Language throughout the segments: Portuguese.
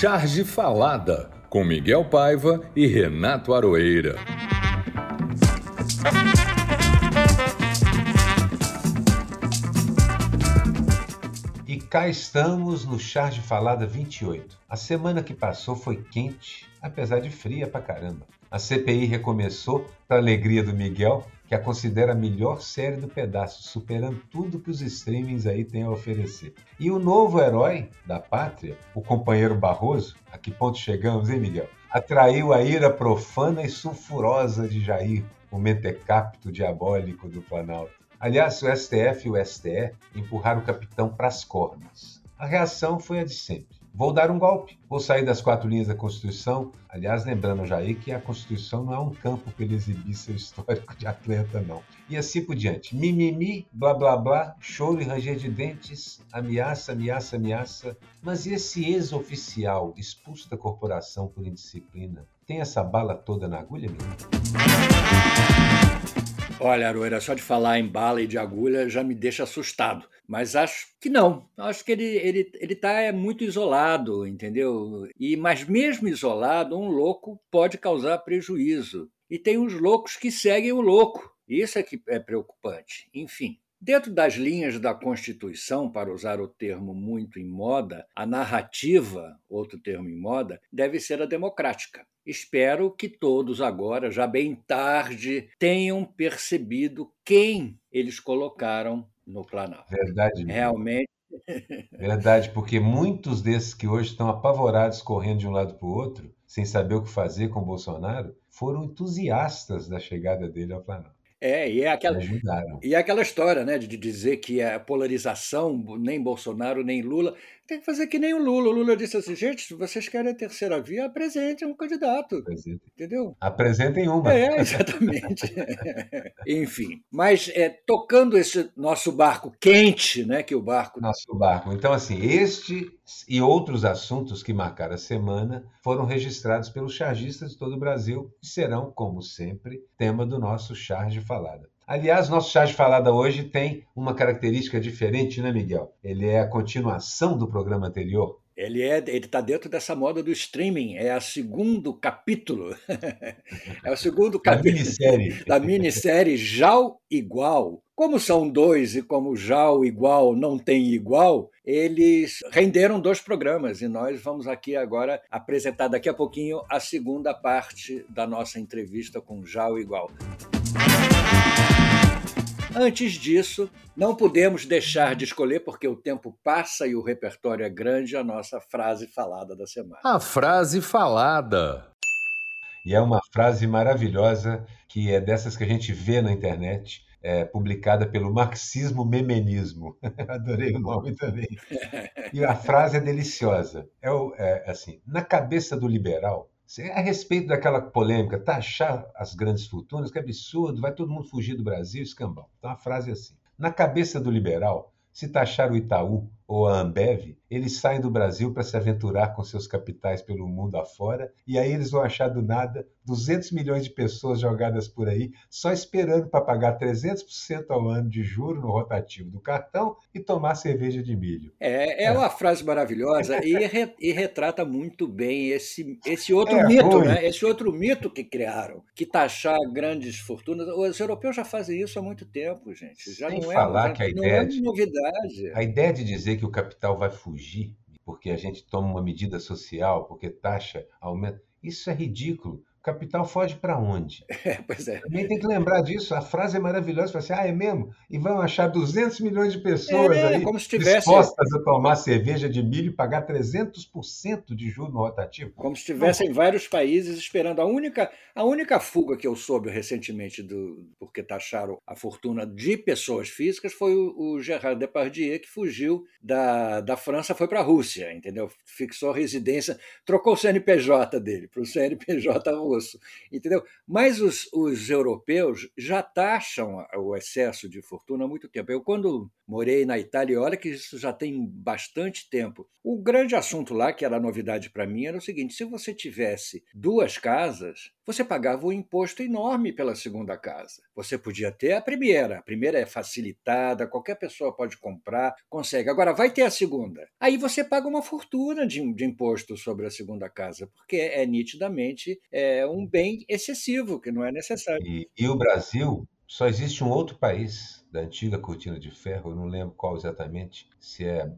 Charge Falada, com Miguel Paiva e Renato Aroeira. E cá estamos no Charge Falada 28. A semana que passou foi quente, apesar de fria pra caramba. A CPI recomeçou, para alegria do Miguel, que a considera a melhor série do pedaço, superando tudo que os streamings aí têm a oferecer. E o novo herói da pátria, o companheiro Barroso, a que ponto chegamos, hein, Miguel? Atraiu a ira profana e sulfurosa de Jair, o mentecapto diabólico do Planalto. Aliás, o STF e o STE empurraram o capitão para as cornas. A reação foi a de sempre Vou dar um golpe, vou sair das quatro linhas da Constituição. Aliás, lembrando já aí que a Constituição não é um campo para ele exibir seu histórico de atleta, não. E assim por diante. Mimimi, blá blá blá, choro e ranger de dentes, ameaça, ameaça, ameaça. Mas esse ex-oficial expulso da corporação por indisciplina? Tem essa bala toda na agulha, menino? Olha, Aroeira, só de falar em bala e de agulha já me deixa assustado. Mas acho que não. Acho que ele ele ele está é, muito isolado, entendeu? E mas mesmo isolado, um louco pode causar prejuízo. E tem os loucos que seguem o louco. Isso é que é preocupante. Enfim, Dentro das linhas da Constituição, para usar o termo muito em moda, a narrativa, outro termo em moda, deve ser a democrática. Espero que todos agora, já bem tarde, tenham percebido quem eles colocaram no Planalto. Verdade. Realmente. Verdade, porque muitos desses que hoje estão apavorados correndo de um lado para o outro, sem saber o que fazer com Bolsonaro, foram entusiastas da chegada dele ao Planalto. É, e é aquela, e é aquela história né, de dizer que a polarização, nem Bolsonaro, nem Lula, tem que fazer que nem o Lula. O Lula disse assim: gente, se vocês querem a terceira via, apresentem um candidato. Apresentem. Entendeu? Apresentem uma. É, exatamente. Enfim, mas é, tocando esse nosso barco quente, né? Que o barco. Nosso barco. Então, assim, este e outros assuntos que marcaram a semana foram registrados pelos chargistas de todo o Brasil e serão, como sempre, tema do nosso Charge Falada. Aliás, nosso chá de falada hoje tem uma característica diferente, né, Miguel? Ele é a continuação do programa anterior. Ele é, ele está dentro dessa moda do streaming. É o segundo capítulo. é o segundo capítulo da minissérie. da minissérie Jal Igual. Como são dois e como Jal Igual não tem igual, eles renderam dois programas e nós vamos aqui agora apresentar daqui a pouquinho a segunda parte da nossa entrevista com Jal Igual. Antes disso, não podemos deixar de escolher, porque o tempo passa e o repertório é grande, a nossa frase falada da semana. A frase falada. E é uma frase maravilhosa, que é dessas que a gente vê na internet, é, publicada pelo Marxismo Memenismo. Adorei o nome também. E a frase é deliciosa. É, é assim: na cabeça do liberal, a respeito daquela polêmica, taxar as grandes fortunas, que absurdo, vai todo mundo fugir do Brasil, escambau. Então a frase é assim: na cabeça do liberal, se taxar o Itaú ou a Ambev, eles saem do Brasil para se aventurar com seus capitais pelo mundo afora, e aí eles vão achar do nada 200 milhões de pessoas jogadas por aí, só esperando para pagar 300% ao ano de juro no rotativo do cartão e tomar cerveja de milho. É, é uma é. frase maravilhosa e, re, e, retrata muito bem esse, esse outro é, mito, né? esse outro mito que criaram, que taxar grandes fortunas. Os europeus já fazem isso há muito tempo, gente. Já Sem não falar é, que a ideia é de, novidade. A ideia de dizer que o capital vai fugir porque a gente toma uma medida social, porque taxa aumenta, isso é ridículo. O capital foge para onde? É, pois é. Também tem que lembrar disso. A frase é maravilhosa. Assim, ah, é mesmo? E vão achar 200 milhões de pessoas é, aí como se tivesse... dispostas a tomar cerveja de milho e pagar 300% de juros no rotativo. Como se tivessem vários países esperando. A única, a única fuga que eu soube recentemente, do, porque taxaram a fortuna de pessoas físicas, foi o, o Gerard Depardieu, que fugiu da, da França, foi para a Rússia, entendeu? Fixou residência, trocou o CNPJ dele para o CNPJ russo, entendeu? Mas os, os europeus já taxam o excesso de fortuna há muito tempo. Eu, quando morei na Itália, olha que isso já tem bastante tempo, O grande assunto lá, que era novidade para mim, era o seguinte: se você tivesse duas casas, você pagava um imposto enorme pela segunda casa. Você podia ter a primeira, a primeira é facilitada, qualquer pessoa pode comprar, consegue. Agora vai ter a segunda. Aí você paga uma fortuna de, de imposto sobre a segunda casa, porque é nitidamente é um bem excessivo, que não é necessário. E, e o Brasil só existe um outro país da antiga cortina de ferro, eu não lembro qual exatamente, se é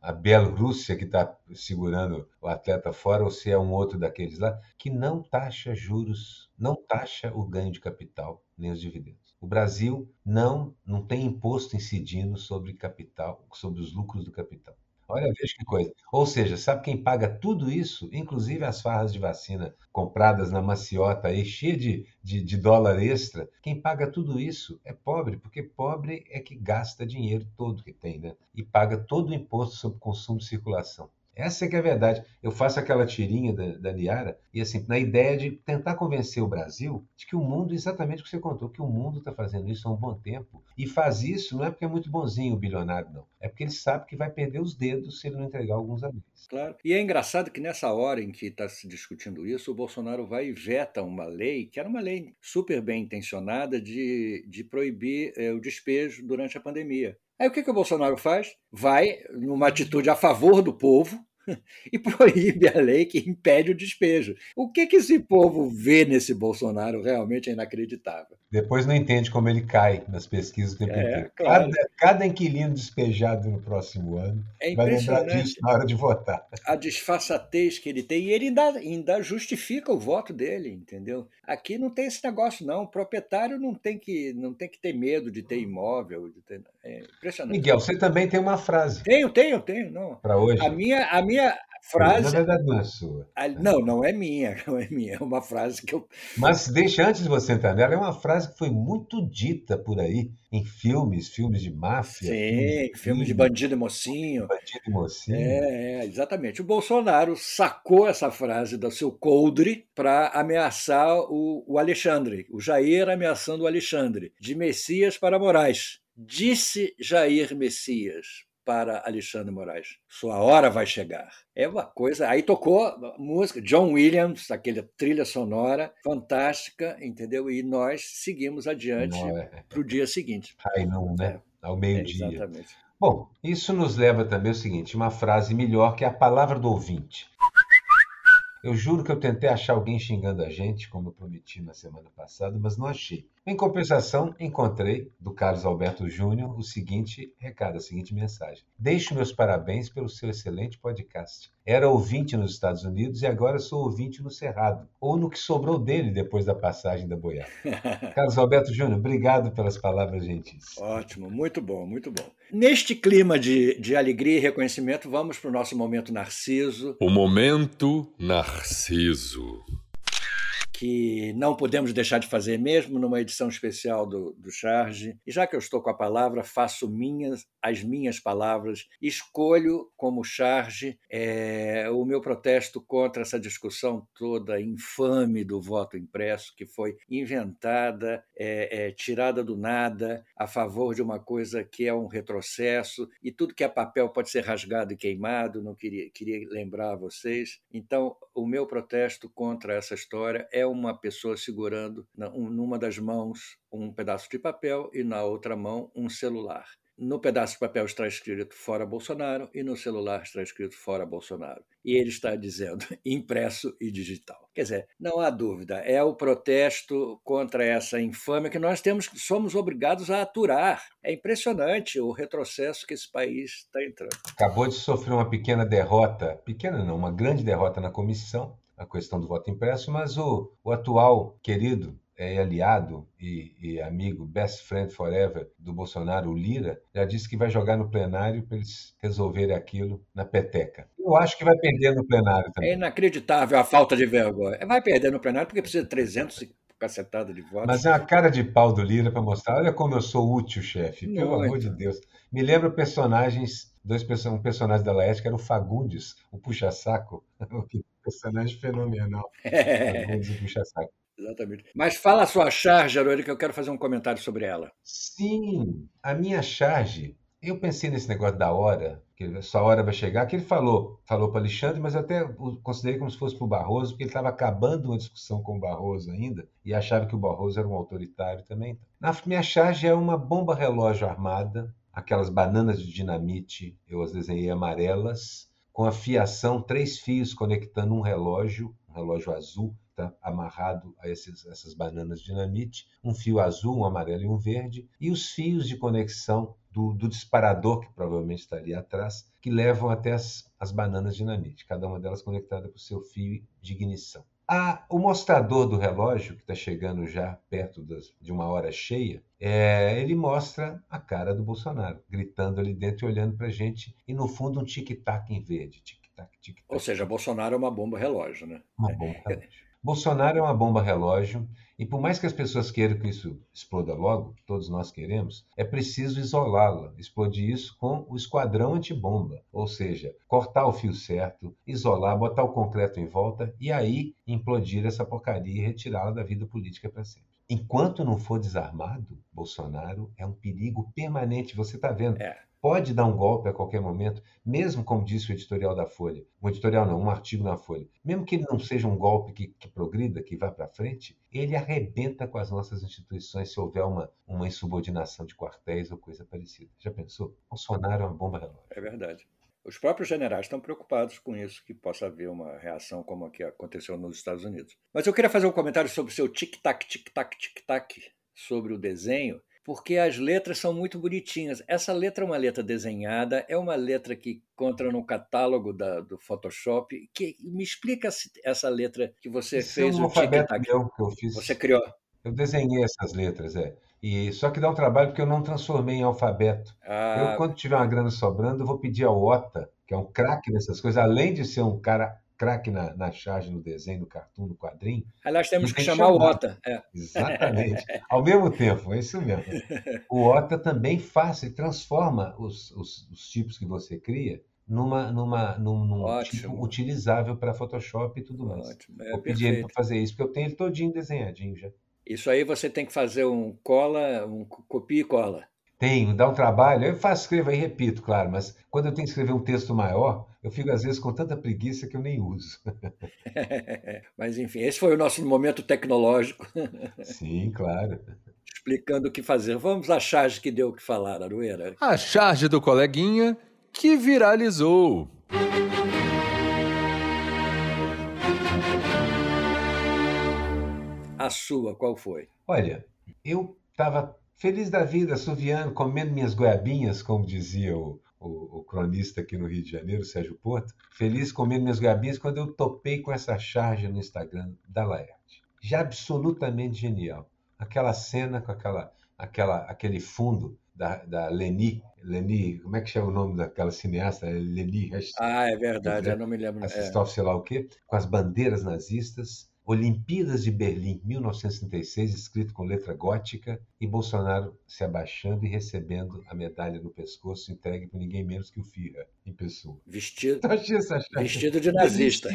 a Bielorrússia que está segurando o atleta fora ou se é um outro daqueles lá, que não taxa juros, não taxa o ganho de capital nem os dividendos. O Brasil não, não tem imposto incidindo sobre capital, sobre os lucros do capital. Olha, veja que coisa. Ou seja, sabe quem paga tudo isso, inclusive as farras de vacina compradas na maciota aí, cheia de, de, de, dólar extra, quem paga tudo isso é pobre, porque pobre é que gasta dinheiro todo que tem, né? E paga todo o imposto sobre consumo e circulação. Essa é que é a verdade. Eu faço aquela tirinha da, da Liara e assim, na ideia de tentar convencer o Brasil de que o mundo, exatamente o que você contou, que o mundo está fazendo isso há um bom tempo. E faz isso não é porque é muito bonzinho o bilionário, não. É porque ele sabe que vai perder os dedos se ele não entregar alguns amigos. Claro. E é engraçado que nessa hora em que está se discutindo isso, o Bolsonaro vai e veta uma lei, que era uma lei super bem intencionada, de, de proibir é, o despejo durante a pandemia. Aí o que, que o Bolsonaro faz? Vai numa atitude a favor do povo, e proíbe a lei que impede o despejo. O que, que esse povo vê nesse Bolsonaro realmente é inacreditável. Depois não entende como ele cai nas pesquisas o tempo é, inteiro. Claro. Cada, cada, inquilino despejado no próximo ano é vai lembrar disso na hora de votar. A disfarçatez que ele tem, e ele ainda, ainda justifica o voto dele, entendeu? Aqui não tem esse negócio, não. O proprietário não tem que, não tem que ter medo de ter imóvel. De ter, é impressionante. Miguel, você também tem uma frase. Tenho, tenho, tenho. Para hoje? A minha, a minha frase. Na verdade, não é sua. Não, não é minha, não é minha. É uma frase que eu. Mas deixa antes de você entrar nela, é uma frase que foi muito dita por aí em filmes, filmes de máfia. Sim, filmes de bandido e mocinho. Bandido e mocinho. É, é, exatamente. O Bolsonaro sacou essa frase do seu coldre para ameaçar o, o Alexandre, o Jair ameaçando o Alexandre, de Messias para Moraes. Disse Jair Messias para Alexandre Moraes. Sua hora vai chegar. É uma coisa. Aí tocou música, John Williams, aquela trilha sonora fantástica, entendeu? E nós seguimos adiante é. para o dia seguinte. Aí não, né? É. Ao meio-dia. É, exatamente. Bom, isso nos leva também ao seguinte: uma frase melhor que é a palavra do ouvinte. Eu juro que eu tentei achar alguém xingando a gente, como eu prometi na semana passada, mas não achei. Em compensação, encontrei, do Carlos Alberto Júnior, o seguinte recado, a seguinte mensagem. Deixo meus parabéns pelo seu excelente podcast. Era ouvinte nos Estados Unidos e agora sou ouvinte no Cerrado, ou no que sobrou dele depois da passagem da boiada. Carlos Alberto Júnior, obrigado pelas palavras gentis. Ótimo, muito bom, muito bom. Neste clima de, de alegria e reconhecimento, vamos para o nosso momento Narciso. O momento Narciso que não podemos deixar de fazer mesmo numa edição especial do, do Charge. E já que eu estou com a palavra, faço minhas as minhas palavras, escolho como charge é, o meu protesto contra essa discussão toda infame do voto impresso, que foi inventada, é, é, tirada do nada, a favor de uma coisa que é um retrocesso, e tudo que é papel pode ser rasgado e queimado, não queria, queria lembrar a vocês. Então, o meu protesto contra essa história é uma pessoa segurando numa das mãos um pedaço de papel e na outra mão um celular. No pedaço de papel está escrito fora Bolsonaro e no celular está escrito fora Bolsonaro. E ele está dizendo impresso e digital. Quer dizer, não há dúvida, é o protesto contra essa infâmia que nós temos, somos obrigados a aturar. É impressionante o retrocesso que esse país está entrando. Acabou de sofrer uma pequena derrota, pequena não, uma grande derrota na comissão, a questão do voto impresso, mas o, o atual querido é aliado e, e, amigo, best friend forever do Bolsonaro, o Lira, já disse que vai jogar no plenário para eles resolverem aquilo na peteca. Eu acho que vai perder no plenário também. É inacreditável a falta de vergonha. Vai perder no plenário porque precisa de 300 cacetada de votos. Mas é a cara de pau do Lira para mostrar, olha como eu sou útil, chefe, pelo Muito. amor de Deus. Me lembra personagens, dois um personagem da Laerte que era o Fagundes, o puxa-saco, personagem fenomenal. É. Exatamente. Mas fala a sua charge, Aurora, que eu quero fazer um comentário sobre ela. Sim, a minha charge eu pensei nesse negócio da hora, que sua hora vai chegar, que ele falou, falou para Alexandre, mas eu até considerei como se fosse para o Barroso, porque ele estava acabando uma discussão com o Barroso ainda e achava que o Barroso era um autoritário também. Na minha charge é uma bomba relógio armada, aquelas bananas de dinamite, eu as desenhei amarelas, com a fiação, três fios conectando um relógio, um relógio azul, tá amarrado a esses, essas bananas dinamite, um fio azul, um amarelo e um verde, e os fios de conexão do, do disparador, que provavelmente está ali atrás, que levam até as, as bananas dinamite, cada uma delas conectada com o seu fio de ignição. Ah, o mostrador do relógio, que está chegando já perto das, de uma hora cheia, é, ele mostra a cara do Bolsonaro, gritando ali dentro e olhando para a gente, e no fundo um tic-tac em verde. Tic -tac, tic -tac. Ou seja, Bolsonaro é uma bomba relógio, né? Uma bomba relógio. Bolsonaro é uma bomba relógio e por mais que as pessoas queiram que isso exploda logo, todos nós queremos, é preciso isolá-la, explodir isso com o esquadrão antibomba, ou seja, cortar o fio certo, isolar, botar o concreto em volta e aí implodir essa porcaria e retirá-la da vida política para sempre. Enquanto não for desarmado, Bolsonaro é um perigo permanente. Você está vendo? É pode dar um golpe a qualquer momento, mesmo como disse o editorial da Folha, um editorial não, um artigo na Folha, mesmo que ele não seja um golpe que, que progrida, que vá para frente, ele arrebenta com as nossas instituições se houver uma, uma insubordinação de quartéis ou coisa parecida. Já pensou? Bolsonaro é uma bomba relógio. É verdade. Os próprios generais estão preocupados com isso, que possa haver uma reação como a que aconteceu nos Estados Unidos. Mas eu queria fazer um comentário sobre o seu tic-tac, tic-tac, tic-tac, sobre o desenho porque as letras são muito bonitinhas. Essa letra é uma letra desenhada, é uma letra que encontra no catálogo da, do Photoshop. Que, me explica essa letra que você Esse fez. É um alfabeto meu que eu fiz. Você criou. Eu desenhei essas letras, é. E só que dá um trabalho porque eu não transformei em alfabeto. Ah. Eu, quando tiver uma grana sobrando, eu vou pedir ao Ota, que é um craque nessas coisas, além de ser um cara craque na, na charge, no desenho, no cartoon, no quadrinho. Aliás, temos que chamar o Ota. É. Exatamente. Ao mesmo tempo, é isso mesmo. O Ota também faz e transforma os, os, os, tipos que você cria numa, numa, num, num tipo utilizável para Photoshop e tudo mais. Ótimo. É, Vou pedir ele para fazer isso, porque eu tenho ele todinho desenhadinho já. Isso aí você tem que fazer um cola, um copia e cola. Tenho, dá um trabalho. Eu faço, escrevo e repito, claro, mas quando eu tenho que escrever um texto maior, eu fico às vezes com tanta preguiça que eu nem uso. mas enfim, esse foi o nosso momento tecnológico. Sim, claro. Explicando o que fazer. Vamos à charge que deu o que falar, Arueira. A charge do coleguinha que viralizou. A sua, qual foi? Olha, eu estava Feliz da vida, suviano, comendo minhas goiabinhas, como dizia o, o, o, cronista aqui no Rio de Janeiro, Sérgio Porto. Feliz comendo minhas goiabinhas quando eu topei com essa charge no Instagram da Laerte. Já absolutamente genial. Aquela cena com aquela, aquela, aquele fundo da, da Leni, Leni, como é que chama o nome daquela cineasta? Leni. Ah, é verdade, eu não me lembro. Assistov, é. sei lá o quê, com as bandeiras nazistas Olimpíadas de Berlim, 1936, escrito com letra gótica, e Bolsonaro se abaixando e recebendo a medalha no pescoço, entregue por ninguém menos que o Führer, em pessoa. Vestido, vestido de nazista.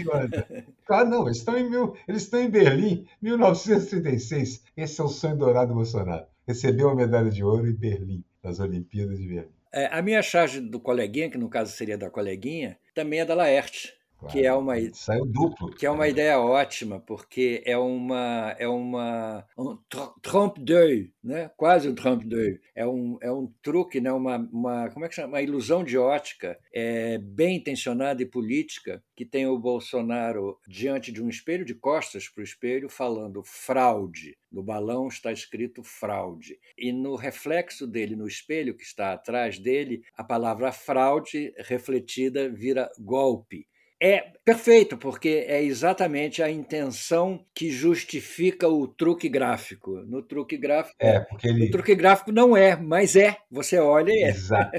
Ah, não, eles estão, em mil, eles estão em Berlim, 1936. Esse é o sonho dourado do Bolsonaro. Recebeu a medalha de ouro em Berlim, nas Olimpíadas de Berlim. É, a minha charge do coleguinha, que no caso seria da coleguinha, também é da Laerte Claro. Que é uma saiu duplo. Que é uma ideia ótima, porque é uma é uma um trompe d'œil, né? Quase um trompe d'œil. É um é um truque, né? Uma, uma como é que chama? Uma ilusão de ótica, é bem intencionada e política, que tem o Bolsonaro diante de um espelho de costas para o espelho falando fraude. No balão está escrito fraude. E no reflexo dele no espelho que está atrás dele, a palavra fraude refletida vira golpe. É perfeito, porque é exatamente a intenção que justifica o truque gráfico. No truque gráfico, é, porque ele... o truque gráfico não é, mas é. Você olha e é. Exato.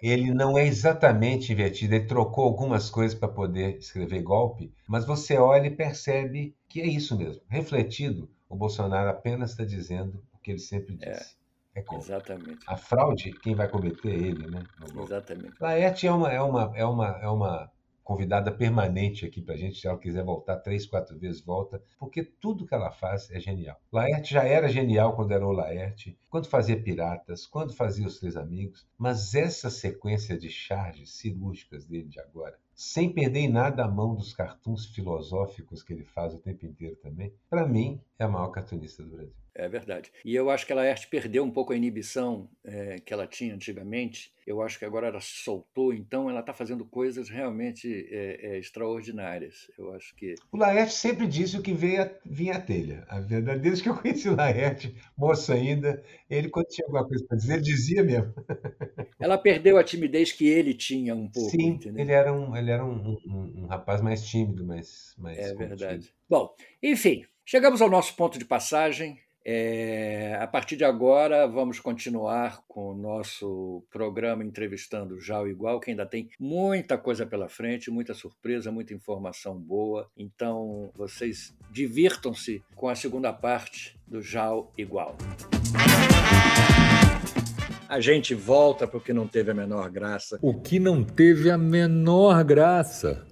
Ele não é exatamente invertido. Ele trocou algumas coisas para poder escrever golpe, mas você olha e percebe que é isso mesmo. Refletido, o Bolsonaro apenas está dizendo o que ele sempre é. disse. É. É Exatamente. A fraude, quem vai cometer é ele, né? Exatamente. Laerte é uma, é uma, é uma, é uma convidada permanente aqui para a gente. Se ela quiser voltar três, quatro vezes, volta, porque tudo que ela faz é genial. Laerte já era genial quando era o Laerte, quando fazia Piratas, quando fazia Os Três Amigos, mas essa sequência de charges cirúrgicas dele de agora, sem perder em nada a mão dos cartuns filosóficos que ele faz o tempo inteiro também, para mim é a maior cartunista do Brasil. É verdade. E eu acho que a Laerte perdeu um pouco a inibição é, que ela tinha antigamente. Eu acho que agora ela se soltou, então ela está fazendo coisas realmente é, é, extraordinárias. Eu acho que. O Laerte sempre disse o que veio a, vinha à telha. A verdade, desde que eu conheci o Laerte, moço ainda, ele, quando tinha alguma coisa para dizer, ele dizia mesmo. Ela perdeu a timidez que ele tinha um pouco. Sim, entendeu? ele era um, ele era um, um, um rapaz mais tímido, mais. mais é contido. verdade. Bom, enfim, chegamos ao nosso ponto de passagem. É, a partir de agora, vamos continuar com o nosso programa entrevistando já o Igual, que ainda tem muita coisa pela frente, muita surpresa, muita informação boa. Então, vocês divirtam-se com a segunda parte do Jal Igual. A gente volta porque não teve a menor graça. O que não teve a menor graça.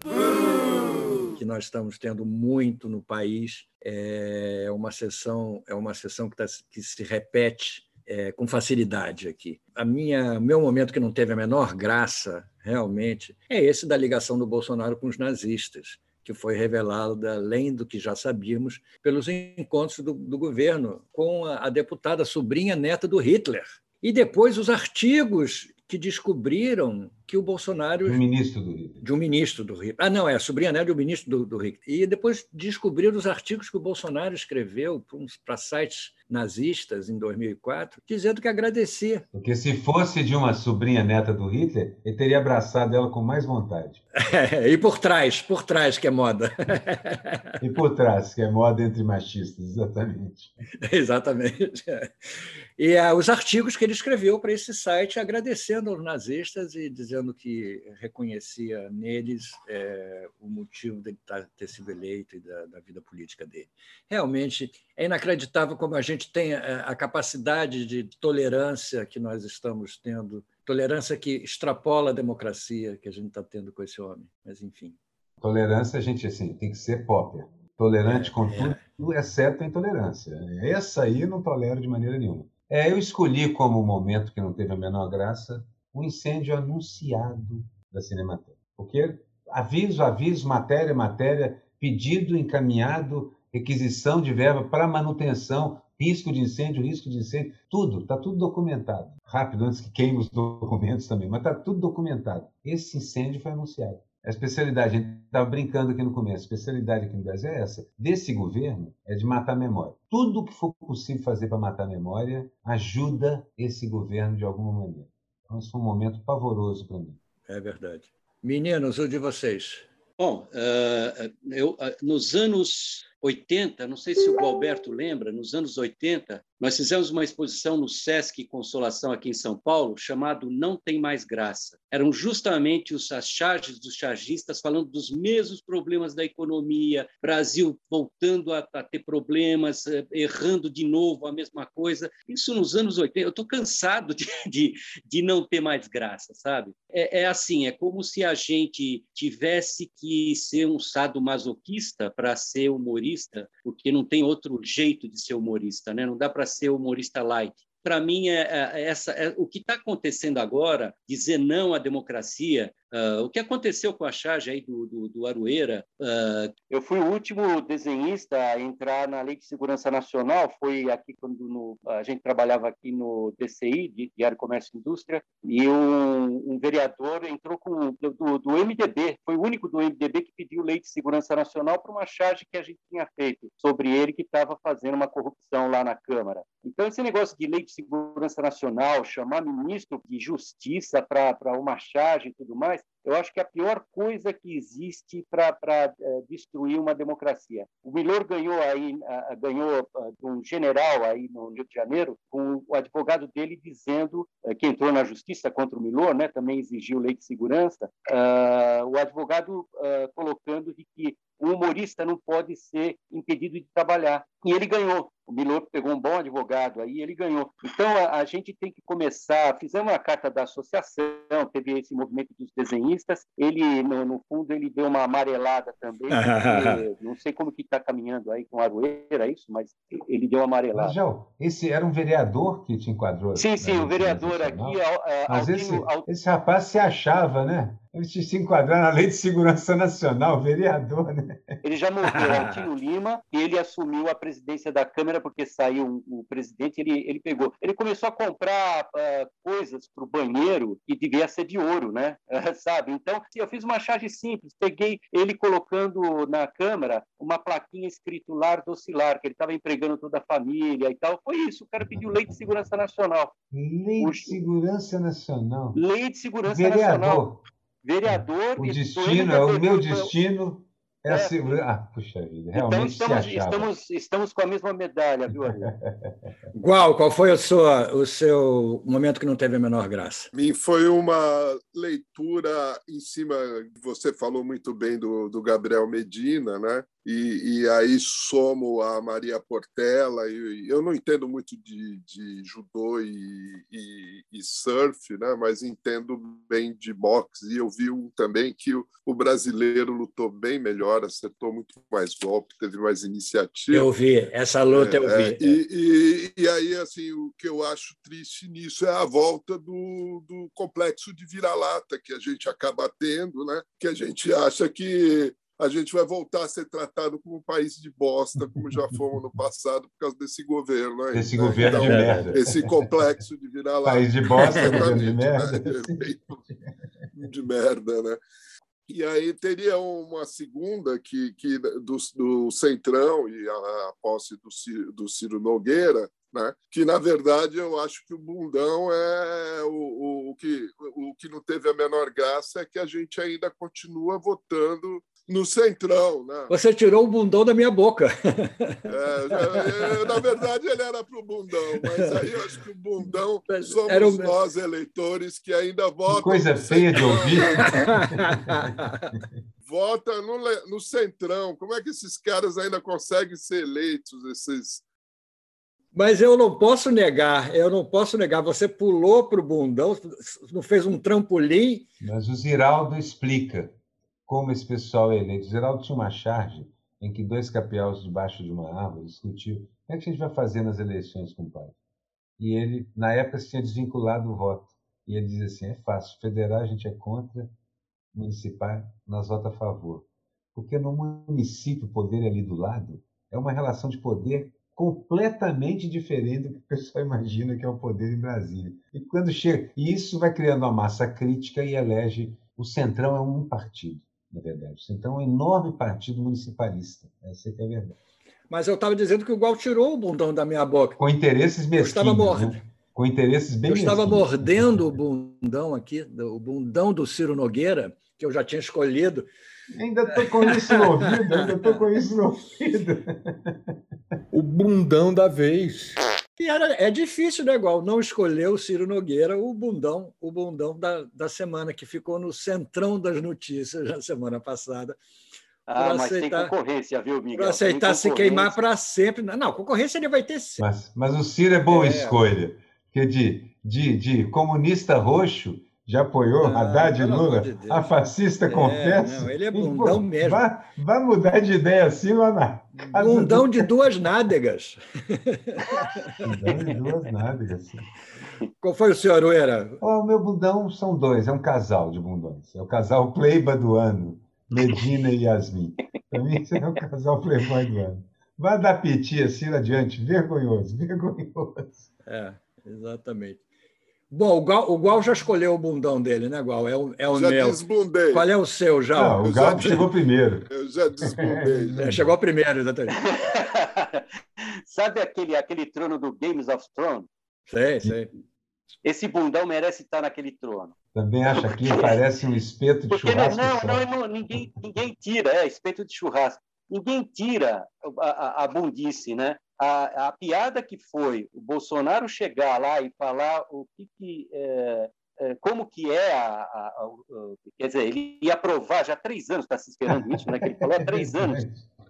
que nós estamos tendo muito no país é uma sessão é uma sessão que, tá, que se repete é, com facilidade aqui. A minha meu momento que não teve a menor graça realmente é esse da ligação do Bolsonaro com os nazistas que foi revelado, além do que já sabíamos, pelos encontros do, do governo com a, a deputada sobrinha neta do Hitler. E depois os artigos que descobriram que o Bolsonaro. O ministro do Rio. De um ministro do Rio. Ah, não, é a sobrinha né, de um ministro do, do Rio. E depois descobriram os artigos que o Bolsonaro escreveu para sites nazistas em 2004, dizendo que agradecia. Porque se fosse de uma sobrinha neta do Hitler, ele teria abraçado ela com mais vontade. É, e por trás, por trás que é moda. e por trás, que é moda entre machistas, exatamente. exatamente. E ah, os artigos que ele escreveu para esse site agradecendo aos nazistas e dizendo que reconhecia neles é, o motivo dele tá, ter sido eleito e da, da vida política dele. Realmente é inacreditável como a gente tem a, a capacidade de tolerância que nós estamos tendo, tolerância que extrapola a democracia que a gente está tendo com esse homem. Mas, enfim. Tolerância, a gente assim, tem que ser popper. Tolerante é, com é. tudo, exceto a intolerância. Essa aí eu não tolero de maneira nenhuma. É, eu escolhi como momento que não teve a menor graça o incêndio anunciado da Cinemateca. Porque aviso, aviso, matéria, matéria, pedido encaminhado, requisição de verba para manutenção, risco de incêndio, risco de incêndio, tudo, está tudo documentado. Rápido, antes que queime os documentos também, mas está tudo documentado. Esse incêndio foi anunciado. A especialidade, a gente estava brincando aqui no começo, a especialidade aqui no Brasil é essa. Desse governo é de matar a memória. Tudo que for possível fazer para matar a memória ajuda esse governo de alguma maneira. Então, esse foi um momento pavoroso para mim. É verdade. Meninos, o de vocês? Bom, uh, eu, uh, nos anos 80, não sei se o Alberto lembra, nos anos 80, nós fizemos uma exposição no Sesc Consolação aqui em São Paulo, chamado Não Tem Mais Graça. Eram justamente os, as charges dos chargistas falando dos mesmos problemas da economia, Brasil voltando a, a ter problemas, eh, errando de novo a mesma coisa. Isso nos anos 80. Eu estou cansado de, de, de, não ter mais graça, sabe? É, é assim, é como se a gente tivesse que ser um sadomasoquista para ser humorista, porque não tem outro jeito de ser humorista, né? Não dá para ser humorista light. Para mim, é, é, essa, é, o que está acontecendo agora, dizer não à democracia, Uh, o que aconteceu com a charge aí do, do, do Aroeira? Uh... Eu fui o último desenhista a entrar na Lei de Segurança Nacional, foi aqui quando no, a gente trabalhava aqui no DCI, Diário Comércio e Indústria, e um, um vereador entrou com do, do, MDB, foi o único do MDB que pediu Lei de Segurança Nacional para uma charge que a gente tinha feito sobre ele que estava fazendo uma corrupção lá na Câmara. Então, esse negócio de Lei de Segurança Nacional, chamar ministro de Justiça para uma charge e tudo mais, eu acho que a pior coisa que existe para é, destruir uma democracia. O Milor ganhou aí ganhou de um general aí no Rio de Janeiro com o advogado dele dizendo é, que entrou na justiça contra o Milor, né? Também exigiu lei de segurança. Uh, o advogado uh, colocando de que o humorista não pode ser impedido de trabalhar. E ele ganhou O Milo pegou um bom advogado aí, ele ganhou. Então a, a gente tem que começar. Fizemos uma carta da associação, teve esse movimento dos desenhistas. Ele, no, no fundo, ele deu uma amarelada também. não sei como que está caminhando aí com a Aroeira, é isso, mas ele deu uma amarelada. Mas, João, esse era um vereador que te enquadrou? Sim, sim, o vereador aqui. É, mas esse, esse rapaz se achava, né? Ele se enquadrar na Lei de Segurança Nacional, vereador, né? Ele já morreu, Altino Lima, e ele assumiu a presidência da Câmara porque saiu o presidente, ele, ele pegou. Ele começou a comprar uh, coisas para o banheiro que devia ser de ouro, né? Uh, sabe? Então, eu fiz uma charge simples, peguei ele colocando na Câmara uma plaquinha escrito lar docilar, que ele estava empregando toda a família e tal. Foi isso, o cara pediu Lei de Segurança Nacional. Lei de Segurança Nacional? Lei de Segurança vereador. Nacional vereador. O destino, é o meu destino. É, é. Assim, ah, puxa vida, então, realmente então, estamos, estamos, estamos com a mesma medalha, viu, Igual, qual foi o seu, o seu momento que não teve a menor graça? Mim foi uma leitura em cima, você falou muito bem do, do Gabriel Medina, né? E, e, aí somo a Maria Portela. E, eu não entendo muito de, de judô e, e, e, surf, né? mas entendo bem de boxe. E eu vi um, também que o, o, brasileiro lutou bem melhor, acertou muito mais golpe, teve mais iniciativa. Eu vi, essa luta é, eu vi. É, e, e, aí, assim, o que eu acho triste nisso é a volta do, do complexo de vira-lata que a gente acaba tendo, né? que a gente acha que a gente vai voltar a ser tratado como um país de bosta, como já fomos no passado, por causa desse governo. Aí, esse né? governo então, de merda. Esse complexo de virar lá. País de bosta, governo de merda. Né? De merda, né? E aí teria uma segunda que, que do, do Centrão e a, a posse do Ciro, do Ciro Nogueira, né? que na verdade eu acho que o bundão é o, o, o, que, o que não teve a menor graça é que a gente ainda continua votando no centrão. Né? Você tirou o bundão da minha boca. É, já, na verdade, ele era para o bundão, mas aí eu acho que o bundão somos era o... nós, eleitores, que ainda votam. Coisa feia de ouvir. Vota no, no centrão. Como é que esses caras ainda conseguem ser eleitos, esses mas eu não posso negar, eu não posso negar. Você pulou para o bundão, não fez um trampolim. Mas o Ziraldo explica como esse pessoal é eleito. Geraldo tinha uma charge em que dois capiaus debaixo de uma árvore discutiam o que, é que a gente vai fazer nas eleições, compadre. E ele, na época, tinha desvinculado o voto. E ele dizia assim: é fácil, federal a gente é contra, municipal nós votamos a favor. Porque no município, o poder ali do lado é uma relação de poder completamente diferente do que o pessoal imagina que é o poder em Brasília. E quando chega, e isso vai criando uma massa crítica e elege o centrão é um partido na verdade. Então, é um enorme partido municipalista. Essa é, é a verdade. Mas eu estava dizendo que o Gual tirou o bundão da minha boca. Com interesses mesquinhos. Eu né? Com interesses bem Eu estava mordendo o bundão aqui, o bundão do Ciro Nogueira, que eu já tinha escolhido. Ainda estou com isso no ouvido, ainda estou com isso no ouvido. O bundão da vez. E era, é difícil, né, igual não escolher o Ciro Nogueira, o bundão, o bundão da, da semana, que ficou no centrão das notícias na semana passada. Ah, mas aceitar, tem concorrência, viu, Miguel? Para aceitar se queimar para sempre. Não, concorrência ele vai ter sempre. Mas, mas o Ciro é boa é. escolha. Porque de, de, de comunista roxo já apoiou ah, Haddad e Lula? De a fascista é, confessa? Não, ele é bundão pô, mesmo. Vai, vai, mudar de ideia assim lá na Bundão do... de duas nádegas. bundão de duas nádegas. Qual foi o senhor? Oh, o meu bundão são dois, é um casal de bundões. É o casal Pleiba do ano, Medina e Yasmin. Para mim, esse é o casal Playboy do ano. Vai dar piti assim adiante, vergonhoso, vergonhoso. É, exatamente. Bom, o Gal, o Gal já escolheu o bundão dele, né, Gal? É o, é o já meu. desbundei. Qual é o seu, já? Não, o Gal chegou primeiro. Eu já desbundei. É, chegou primeiro, exatamente. Sabe aquele, aquele trono do Games of Thrones? Sei, sei. Esse bundão merece estar naquele trono. Também acha que parece um espeto de Porque churrasco? Não, não, não, ninguém, ninguém tira, é espeto de churrasco. Ninguém tira a, a, a bundice, né? A, a piada que foi o Bolsonaro chegar lá e falar o que, que é, é, como que é a, a, a, quer dizer ele ia aprovar já há três anos está se esperando isso né que ele falou há três anos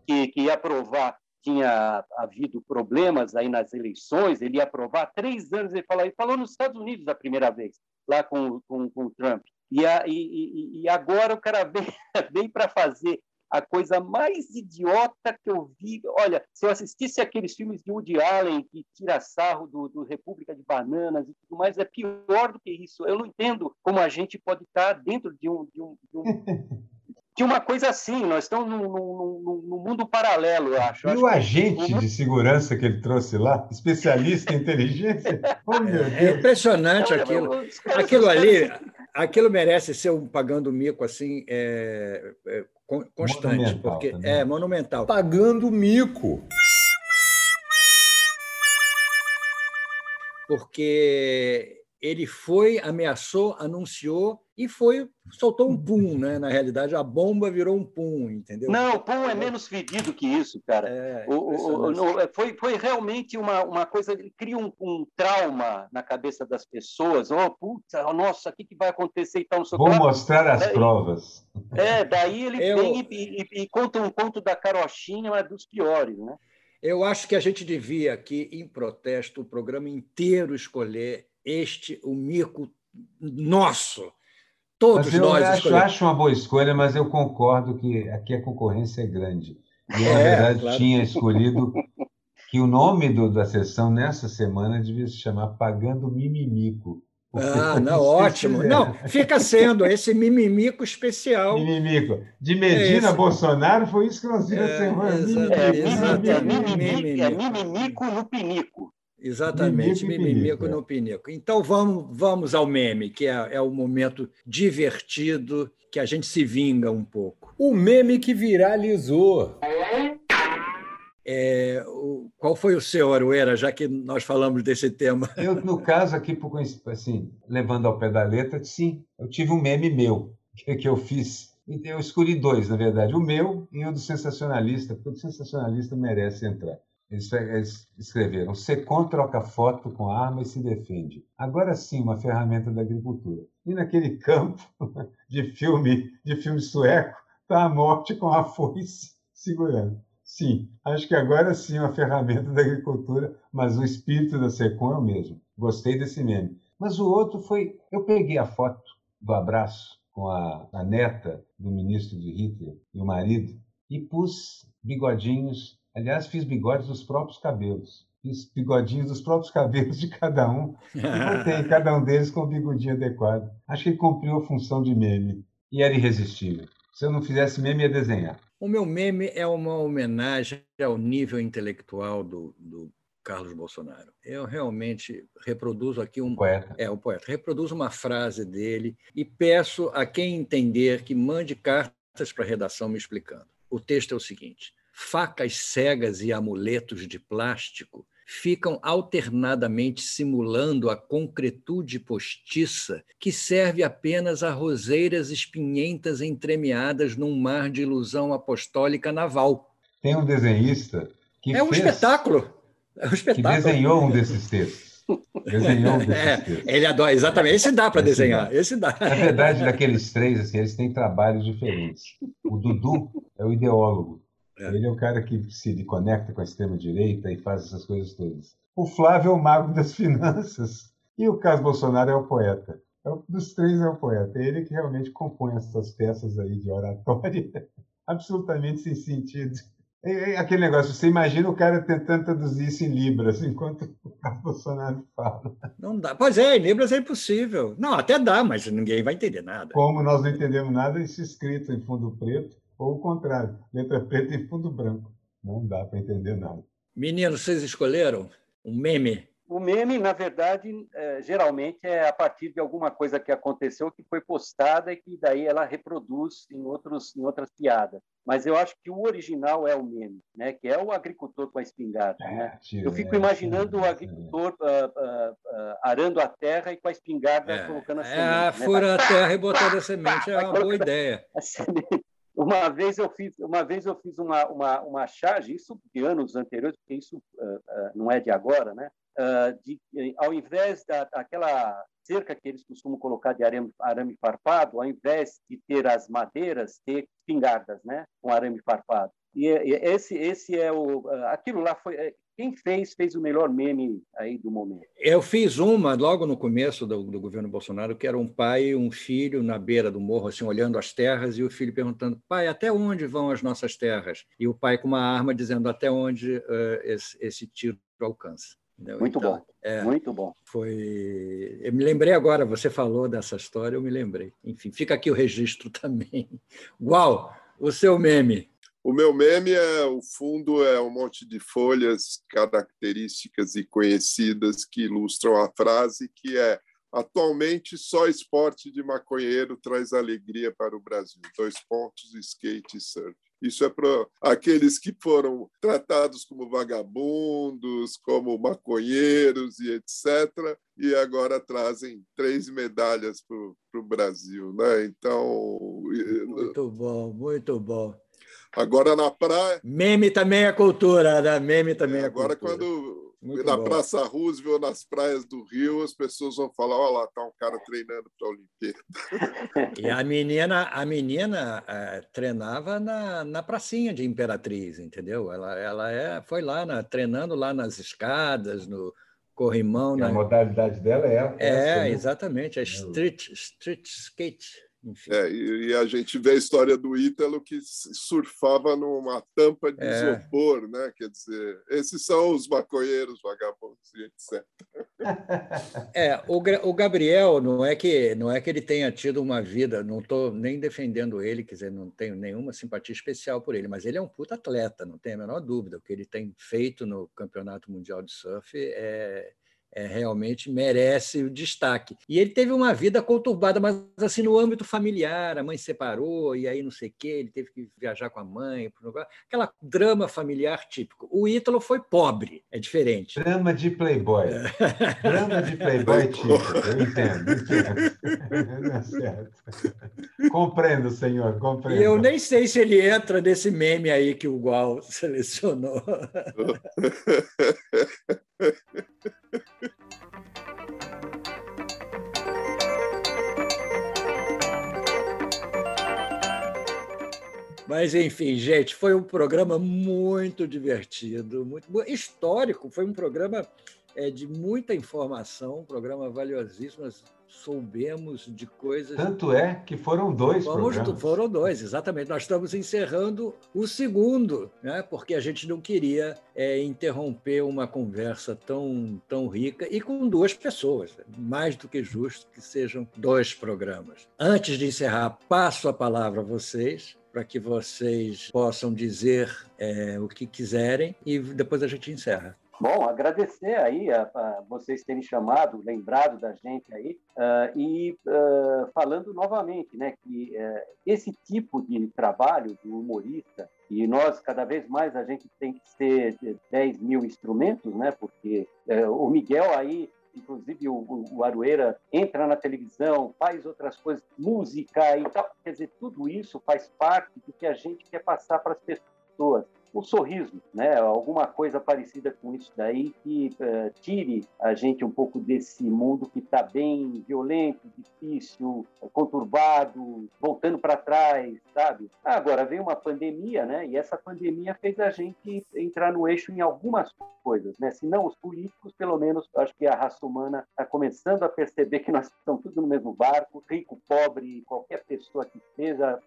que, que ia aprovar tinha havido problemas aí nas eleições, ele ia aprovar três anos, ele falou, ele falou nos Estados Unidos a primeira vez, lá com, com, com o Trump. E, a, e, e, agora o cara vem, vem para fazer a coisa mais idiota que eu vi. Olha, se eu assistisse aqueles filmes de Woody Allen que tira sarro do, do República de Bananas e tudo mais, é pior do que isso. Eu não entendo como a gente pode estar dentro de um, de um, de um de uma coisa assim. Nós estamos num, num, num mundo paralelo, eu acho. E acho o agente de segurança que ele trouxe lá, especialista em inteligência? Oh, é impressionante aquilo. Aquilo ali, aquilo merece ser um pagando mico assim é, é, constante, monumental porque também. é monumental. Pagando mico. Porque ele foi, ameaçou, anunciou e foi, soltou um pum, né? Na realidade, a bomba virou um pum, entendeu? Não, o pum é menos fedido que isso, cara. É, o, o, o, foi, foi realmente uma, uma coisa, ele cria um, um trauma na cabeça das pessoas. Oh, puta, nossa, o que, que vai acontecer então? Vou mostrar as daí, provas. É, daí ele Eu... vem e, e, e, conta um conto da carochinha, mas dos piores, né? Eu acho que a gente devia aqui, em protesto, o programa inteiro escolher este, o mico nosso. Todos mas eu nós acho, escolhemos. acho uma boa escolha, mas eu concordo que aqui a concorrência é grande. E eu, na é, verdade, claro. tinha escolhido que o nome do, da sessão nessa semana devia se chamar Pagando Mimimico. Ah, não, ótimo. Não, fica sendo esse mimimico especial. Mimimico. De Medina é Bolsonaro, foi isso que nós vimos é, semana. Mimimico, é mimimico no pinico. Exatamente, mimimico no pinico. Então vamos, vamos ao meme, que é, é o momento divertido que a gente se vinga um pouco. O meme que viralizou. É, o, qual foi o seu, Arueira, já que nós falamos desse tema? Eu, no caso aqui, assim, levando ao pé da letra, sim, eu tive um meme meu, que, que eu fiz. Eu escolhi dois, na verdade, o meu e o do sensacionalista, porque o sensacionalista merece entrar. Eles escreveram: SECOM troca foto com arma e se defende. Agora sim, uma ferramenta da agricultura. E naquele campo de filme, de filme sueco, está a morte com a foice segurando. Sim, acho que agora sim uma ferramenta da agricultura, mas o espírito da SECOM é o mesmo. Gostei desse meme. Mas o outro foi: eu peguei a foto do abraço com a, a neta do ministro de Hitler e o marido e pus bigodinhos Aliás, fiz bigodes dos próprios cabelos. Fiz bigodinhos dos próprios cabelos de cada um e botei cada um deles com o bigodinho adequado. Acho que cumpriu a função de meme e era irresistível. Se eu não fizesse meme, ia desenhar. O meu meme é uma homenagem ao nível intelectual do, do Carlos Bolsonaro. Eu realmente reproduzo aqui um. Poeta. É, o poeta. Reproduzo uma frase dele e peço a quem entender que mande cartas para a redação me explicando. O texto é o seguinte: facas cegas e amuletos de plástico ficam alternadamente simulando a concretude postiça que serve apenas a roseiras espinhentas entremeadas num mar de ilusão apostólica naval. Tem um desenhista que é um fez, espetáculo. É um espetáculo. Que desenhou um desses textos. Desenhou um desses é, textos. Ele adora, exatamente. Esse dá para desenhar. Dá. Esse dá. Na verdade, daqueles três, assim, eles têm trabalhos diferentes. O Dudu é o ideólogo. É. Ele é o cara que se conecta com a extrema-direita e faz essas coisas todas. O Flávio é o mago das finanças. E o Carlos Bolsonaro é o poeta. É dos três é o poeta. É ele que realmente compõe essas peças aí de oratória, absolutamente sem sentido. É, é aquele negócio, você imagina o cara tentando traduzir isso em Libras, enquanto o Carlos Bolsonaro fala. Não dá. Pois é, em Libras é impossível. Não, até dá, mas ninguém vai entender nada. Como nós não entendemos nada, isso escrito em fundo preto ou o contrário, letra preta e fundo branco. Não dá para entender nada. Meninos, vocês escolheram um meme? O meme, na verdade, é, geralmente é a partir de alguma coisa que aconteceu que foi postada e que daí ela reproduz em, outros, em outras piadas. Mas eu acho que o original é o meme, né? que é o agricultor com a espingarda. É, né? Eu fico imaginando o agricultor uh, uh, uh, arando a terra e com a espingarda é, colocando a semente. É, né? fura a terra e botando a semente, é uma boa ideia. A semente. Uma vez eu fiz, uma vez eu fiz uma, uma, uma charge, isso de anos anteriores, porque isso uh, uh, não é de agora, né? Uh, de, ao invés da, daquela cerca que eles costumam colocar de arame, arame farpado, ao invés de ter as madeiras, ter espingardas, né? Com arame farpado. E, e esse, esse é o. Aquilo lá foi. Quem fez, fez o melhor meme aí do momento. Eu fiz uma logo no começo do, do, governo Bolsonaro, que era um pai e um filho na beira do morro, assim, olhando as terras, e o filho perguntando: pai, até onde vão as nossas terras? E o pai com uma arma dizendo: até onde uh, esse, esse tiro alcança. Muito então, bom. É, muito bom. Foi. Eu me lembrei agora, você falou dessa história, eu me lembrei. Enfim, fica aqui o registro também. Uau! O seu meme. O meu meme é o fundo é um monte de folhas características e conhecidas que ilustram a frase que é atualmente só esporte de maconheiro traz alegria para o Brasil. Dois pontos, skate e surf. Isso é para aqueles que foram tratados como vagabundos, como maconheiros e etc. E agora trazem três medalhas para o Brasil. Né? Então. Muito bom, muito bom. Agora na praia. Meme também é cultura, né? Meme também é, é agora, cultura. quando muito na bom. Praça Roosevelt, ou nas praias do Rio, as pessoas vão falar: olha lá, tá um cara treinando para a Olimpíada. E a menina, a menina é, treinava na, na pracinha de Imperatriz, entendeu? Ela, ela é, foi lá na, treinando lá nas escadas, no corrimão. Na... A modalidade dela é. É, essa, né? exatamente, é street, street skate. É, e, e, a gente vê a história do Ítalo que surfava numa tampa de é. isopor, né? Quer dizer, esses são os maconheiros, vagabundos e etc. É, o, o Gabriel não é que não é que ele tenha tido uma vida, não estou nem defendendo ele, quer dizer, não tenho nenhuma simpatia especial por ele, mas ele é um puta atleta, não tem a menor dúvida. O que ele tem feito no Campeonato Mundial de Surf é, é, realmente merece o destaque. E ele teve uma vida conturbada, mas assim no âmbito familiar, a mãe separou e aí não sei o quê, ele teve que viajar com a mãe, aquela drama familiar típico. O Ítalo foi pobre, é diferente. Drama de playboy. É. Drama de playboy típico, eu entendo. entendo. É certo. Compreendo, senhor, compreendo. E eu nem sei se ele entra nesse meme aí que o Gual selecionou. Mas, enfim, gente, foi um programa muito divertido, muito histórico. Foi um programa é, de muita informação, um programa valiosíssimo. Nós soubemos de coisas. Tanto é que foram dois Vamos, programas. Foram dois, exatamente. Nós estamos encerrando o segundo, né? porque a gente não queria é, interromper uma conversa tão, tão rica e com duas pessoas. Mais do que justo que sejam dois programas. Antes de encerrar, passo a palavra a vocês para que vocês possam dizer é, o que quiserem e depois a gente encerra. Bom, agradecer aí a, a, vocês terem chamado, lembrado da gente aí, uh, e uh, falando novamente, né, que uh, esse tipo de trabalho do humorista, e nós, cada vez mais, a gente tem que ser 10 mil instrumentos, né, porque o Miguel aí, inclusive o, o Aroeira, entra na televisão, faz outras coisas, música e tal, quer dizer, tudo isso faz parte do que a gente quer passar para as pessoas o sorriso, né? Alguma coisa parecida com isso daí que uh, tire a gente um pouco desse mundo que está bem violento, difícil, conturbado, voltando para trás, sabe? Agora veio uma pandemia, né? E essa pandemia fez a gente entrar no eixo em algumas coisas, né? Se não os políticos, pelo menos acho que a raça humana está começando a perceber que nós estamos tudo no mesmo barco, rico, pobre, qualquer pessoa que seja,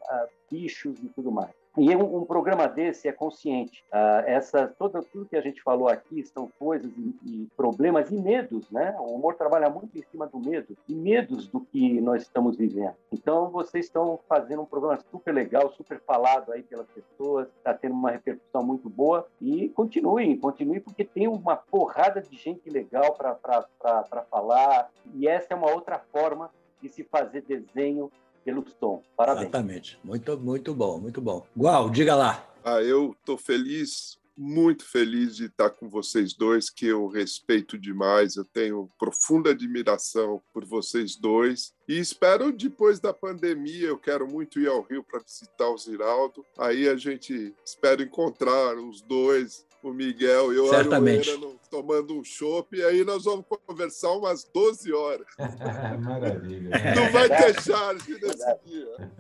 bichos e tudo mais. E um, um, programa desse é consciente. Uh, essa, tudo que a gente falou aqui são coisas e, e, problemas e medos, né? O humor trabalha muito em cima do medo e medos do que nós estamos vivendo. Então, vocês estão fazendo um programa super legal, super falado aí pelas pessoas, está tendo uma repercussão muito boa e continuem, continuem, porque tem uma porrada de gente legal para falar e essa é uma outra forma de se fazer desenho pelo som. Parabéns. Exatamente. Muito, muito bom, muito bom. Gual, diga lá. Ah, eu estou feliz, muito feliz de estar com vocês dois, que eu respeito demais. Eu tenho profunda admiração por vocês dois. E espero, depois da pandemia, eu quero muito ir ao Rio para visitar o Ziraldo. Aí a gente espera encontrar os dois o Miguel e eu Certamente. No, tomando um chopp, e aí nós vamos conversar umas 12 horas. Maravilha. Não vai ter charge nesse dia.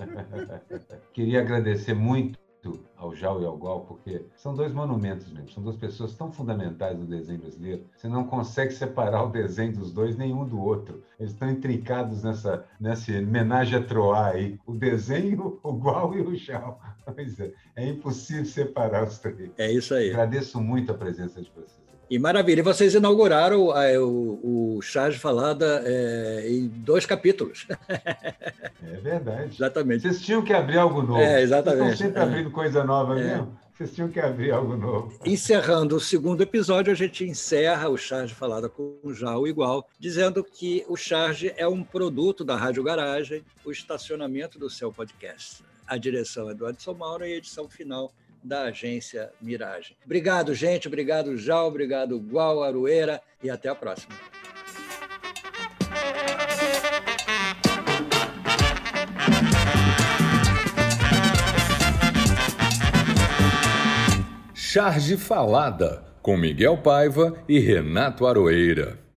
Queria agradecer muito ao Jal e ao Gual, porque são dois monumentos mesmo, são duas pessoas tão fundamentais do desenho brasileiro. Você não consegue separar o desenho dos dois nenhum do outro. Eles estão intrincados nessa, nessa homenagem a Troar aí. O desenho, o Gual e o Jal. Pois é, é impossível separar os três. É isso aí. Agradeço muito a presença de vocês. E maravilha. E vocês inauguraram é, o, o Charge Falada é, em dois capítulos. É verdade. exatamente. Vocês tinham que abrir algo novo. É, exatamente. Vocês estão sempre abrindo coisa nova é. mesmo? Vocês tinham que abrir algo novo. Encerrando o segundo episódio, a gente encerra o Charge Falada com já o igual, dizendo que o Charge é um produto da Rádio Garagem, o estacionamento do seu podcast. A direção é do Edson Mauro e a edição final da agência Miragem. Obrigado, gente. Obrigado, Jal. Obrigado, Gual Aroeira. E até a próxima. Charge Falada, com Miguel Paiva e Renato Aroeira.